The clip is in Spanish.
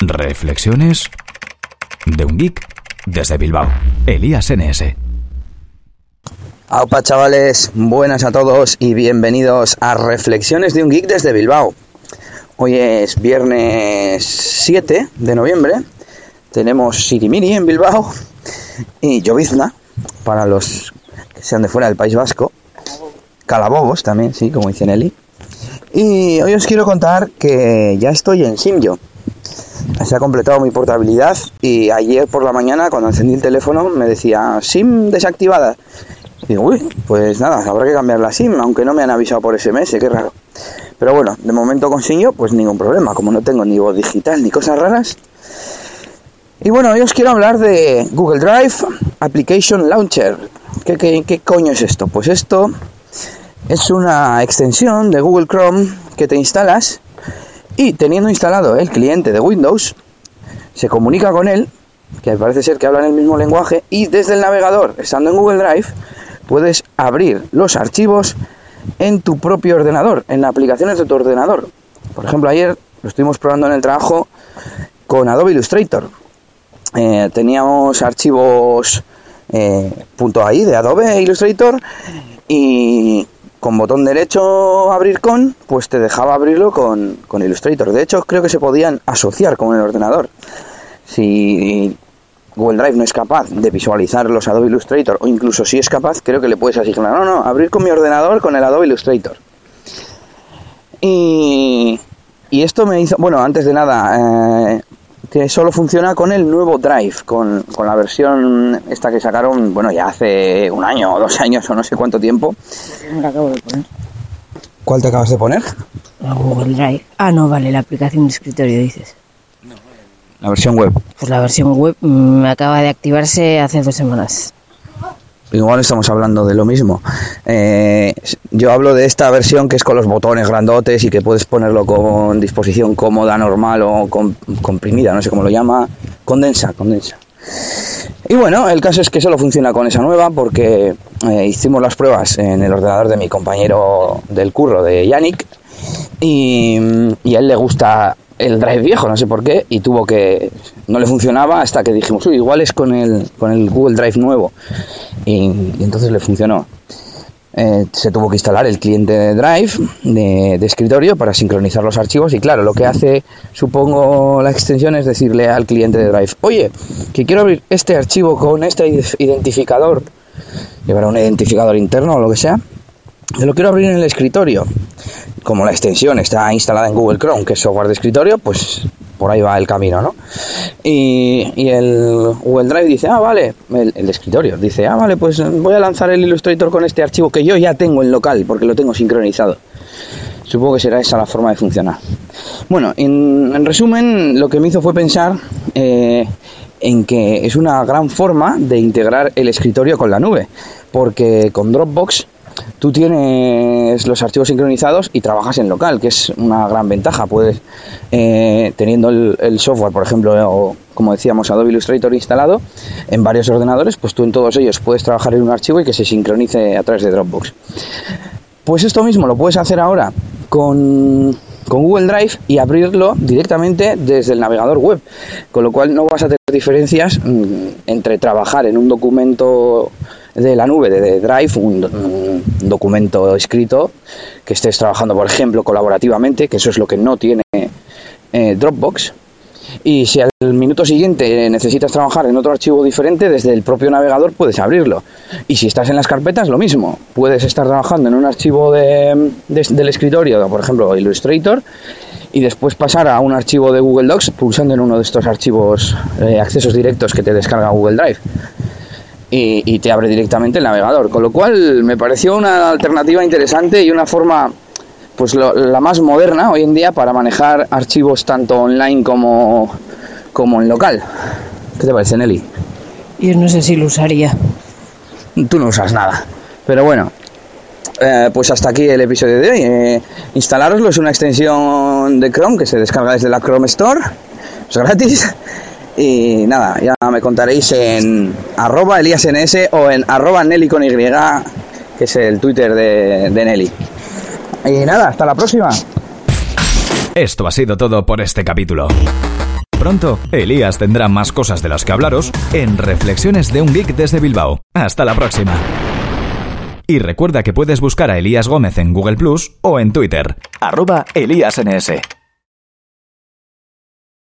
Reflexiones de un geek desde Bilbao. Elías NS. Aupa chavales, buenas a todos y bienvenidos a Reflexiones de un geek desde Bilbao. Hoy es viernes 7 de noviembre. Tenemos Sirimiri en Bilbao y llovizna para los que sean de fuera del País Vasco. Calabobos también, sí, como dice Nelly. Y hoy os quiero contar que ya estoy en Simyo. Se ha completado mi portabilidad y ayer por la mañana cuando encendí el teléfono me decía SIM desactivada. Y digo, uy, pues nada, habrá que cambiar la SIM, aunque no me han avisado por SMS, qué raro. Pero bueno, de momento con Simyo, pues ningún problema, como no tengo ni voz digital ni cosas raras. Y bueno, hoy os quiero hablar de Google Drive Application Launcher. ¿Qué, qué, qué coño es esto? Pues esto es una extensión de Google Chrome que te instalas y teniendo instalado el cliente de Windows, se comunica con él, que parece ser que hablan el mismo lenguaje, y desde el navegador, estando en Google Drive, puedes abrir los archivos en tu propio ordenador, en aplicaciones de tu ordenador. Por ejemplo, ayer lo estuvimos probando en el trabajo con Adobe Illustrator. Eh, teníamos archivos eh, .ai de Adobe Illustrator y con botón derecho abrir con, pues te dejaba abrirlo con, con, Illustrator. De hecho, creo que se podían asociar con el ordenador. Si Google Drive no es capaz de visualizar los Adobe Illustrator, o incluso si es capaz, creo que le puedes asignar, no, no, abrir con mi ordenador con el Adobe Illustrator. Y, y esto me hizo, bueno, antes de nada, eh, que solo funciona con el nuevo Drive, con, con, la versión esta que sacaron, bueno, ya hace un año o dos años o no sé cuánto tiempo. Me la acabo de poner. ¿Cuál te acabas de poner? La Google Drive. Ah, no, vale, la aplicación de escritorio, dices. La versión web. Pues la versión web mm, me acaba de activarse hace dos semanas. Igual estamos hablando de lo mismo. Eh, yo hablo de esta versión que es con los botones grandotes y que puedes ponerlo con disposición cómoda, normal o com comprimida, no sé cómo lo llama. Condensa, condensa. Y bueno, el caso es que solo funciona con esa nueva porque eh, hicimos las pruebas en el ordenador de mi compañero del curro, de Yannick, y, a él le gusta el drive viejo, no sé por qué, y tuvo que. No le funcionaba hasta que dijimos, uy, igual es con el, con el Google Drive nuevo. Y entonces le funcionó. Eh, se tuvo que instalar el cliente de Drive de, escritorio para sincronizar los archivos. Y claro, lo que hace, supongo, la extensión es decirle al cliente de Drive, oye, que quiero abrir este archivo con este identificador, llevará un identificador interno o lo que sea, te lo quiero abrir en el escritorio como la extensión está instalada en Google Chrome, que es software de escritorio, pues por ahí va el camino, ¿no? Y, el Google Drive dice, ah, vale, el, escritorio, dice, ah, vale, pues voy a lanzar el Illustrator con este archivo que yo ya tengo en local, porque lo tengo sincronizado. Supongo que será esa la forma de funcionar. Bueno, en, en resumen, lo que me hizo fue pensar eh, en que es una gran forma de integrar el escritorio con la nube, porque con Dropbox tú tienes los archivos sincronizados y trabajas en local, que es una gran ventaja. Puedes, eh, teniendo el, software, por ejemplo, o como decíamos, Adobe Illustrator instalado en varios ordenadores, pues tú en todos ellos puedes trabajar en un archivo y que se sincronice a través de Dropbox. Pues esto mismo lo puedes hacer ahora con, con Google Drive y abrirlo directamente desde el navegador web, con lo cual no vas a tener diferencias mmm, entre trabajar en un documento de la nube de, Drive, un, documento escrito que estés trabajando, por ejemplo, colaborativamente, que eso es lo que no tiene eh, Dropbox. Y si al minuto siguiente necesitas trabajar en otro archivo diferente, desde el propio navegador puedes abrirlo. Y si estás en las carpetas, lo mismo. Puedes estar trabajando en un archivo de, de, del escritorio, por ejemplo, Illustrator, y después pasar a un archivo de Google Docs pulsando en uno de estos archivos eh, accesos directos que te descarga Google Drive y, y, te abre directamente el navegador. Con lo cual me pareció una alternativa interesante y una forma pues lo, la más moderna hoy en día para manejar archivos tanto online como, como en local. ¿Qué te parece, Nelly? Yo no sé si lo usaría. Tú no usas nada. Pero bueno, eh, pues hasta aquí el episodio de hoy. Eh, instalároslo es una extensión de Chrome que se descarga desde la Chrome Store. Es gratis. Y nada, ya me contaréis en arroba eliasns o en arroba Nelly con que es el Twitter de, de Nelly. Y nada, hasta la próxima. Esto ha sido todo por este capítulo. Pronto, Elías tendrá más cosas de las que hablaros en Reflexiones de un Geek desde Bilbao. Hasta la próxima. Y recuerda que puedes buscar a Elías Gómez en Google Plus o en Twitter, arroba ElíasNS.